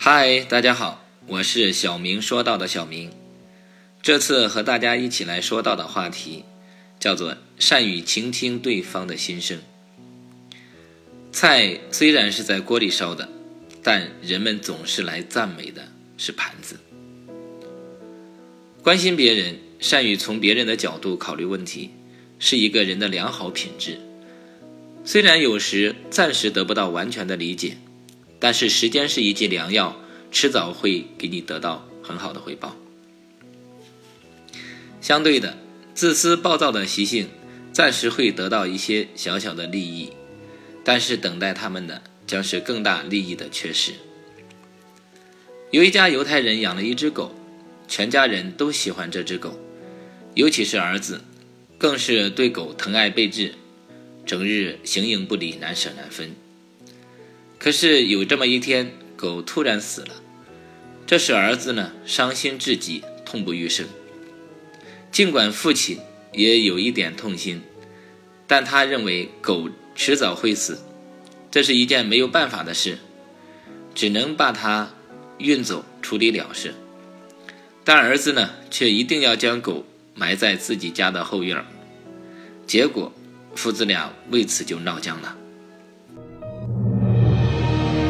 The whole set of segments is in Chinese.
嗨，大家好，我是小明说到的小明。这次和大家一起来说到的话题，叫做善于倾听对方的心声。菜虽然是在锅里烧的，但人们总是来赞美的是盘子。关心别人，善于从别人的角度考虑问题，是一个人的良好品质。虽然有时暂时得不到完全的理解，但是时间是一剂良药，迟早会给你得到很好的回报。相对的，自私暴躁的习性，暂时会得到一些小小的利益，但是等待他们的将是更大利益的缺失。有一家犹太人养了一只狗，全家人都喜欢这只狗，尤其是儿子，更是对狗疼爱备至，整日形影不离，难舍难分。可是有这么一天，狗突然死了，这使儿子呢伤心至极，痛不欲生。尽管父亲也有一点痛心，但他认为狗迟早会死，这是一件没有办法的事，只能把它运走处理了事。但儿子呢，却一定要将狗埋在自己家的后院结果父子俩为此就闹僵了。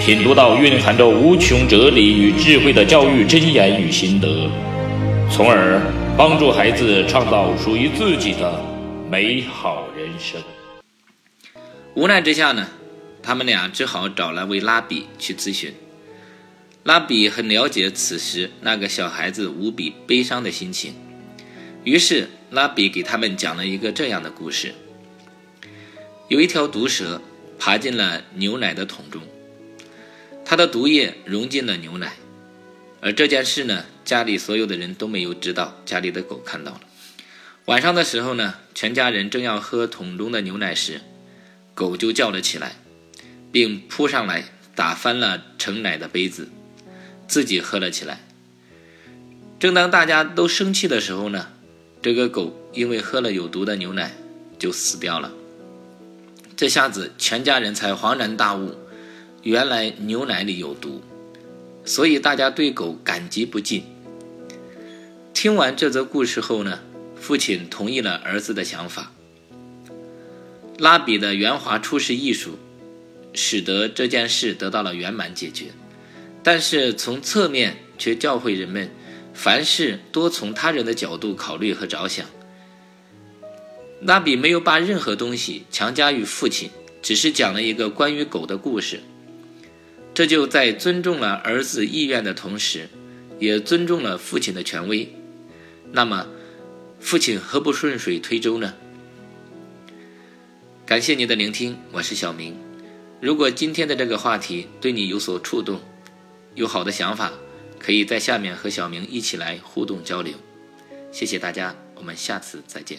品读到蕴含着无穷哲理与智慧的教育箴言与心得。从而帮助孩子创造属于自己的美好人生。无奈之下呢，他们俩只好找来位拉比去咨询。拉比很了解此时那个小孩子无比悲伤的心情，于是拉比给他们讲了一个这样的故事：有一条毒蛇爬进了牛奶的桶中，它的毒液融进了牛奶。而这件事呢，家里所有的人都没有知道，家里的狗看到了。晚上的时候呢，全家人正要喝桶中的牛奶时，狗就叫了起来，并扑上来打翻了盛奶的杯子，自己喝了起来。正当大家都生气的时候呢，这个狗因为喝了有毒的牛奶，就死掉了。这下子全家人才恍然大悟，原来牛奶里有毒。所以大家对狗感激不尽。听完这则故事后呢，父亲同意了儿子的想法。拉比的圆滑处事艺术，使得这件事得到了圆满解决。但是从侧面却教会人们，凡事多从他人的角度考虑和着想。拉比没有把任何东西强加于父亲，只是讲了一个关于狗的故事。这就在尊重了儿子意愿的同时，也尊重了父亲的权威。那么，父亲何不顺水推舟呢？感谢您的聆听，我是小明。如果今天的这个话题对你有所触动，有好的想法，可以在下面和小明一起来互动交流。谢谢大家，我们下次再见。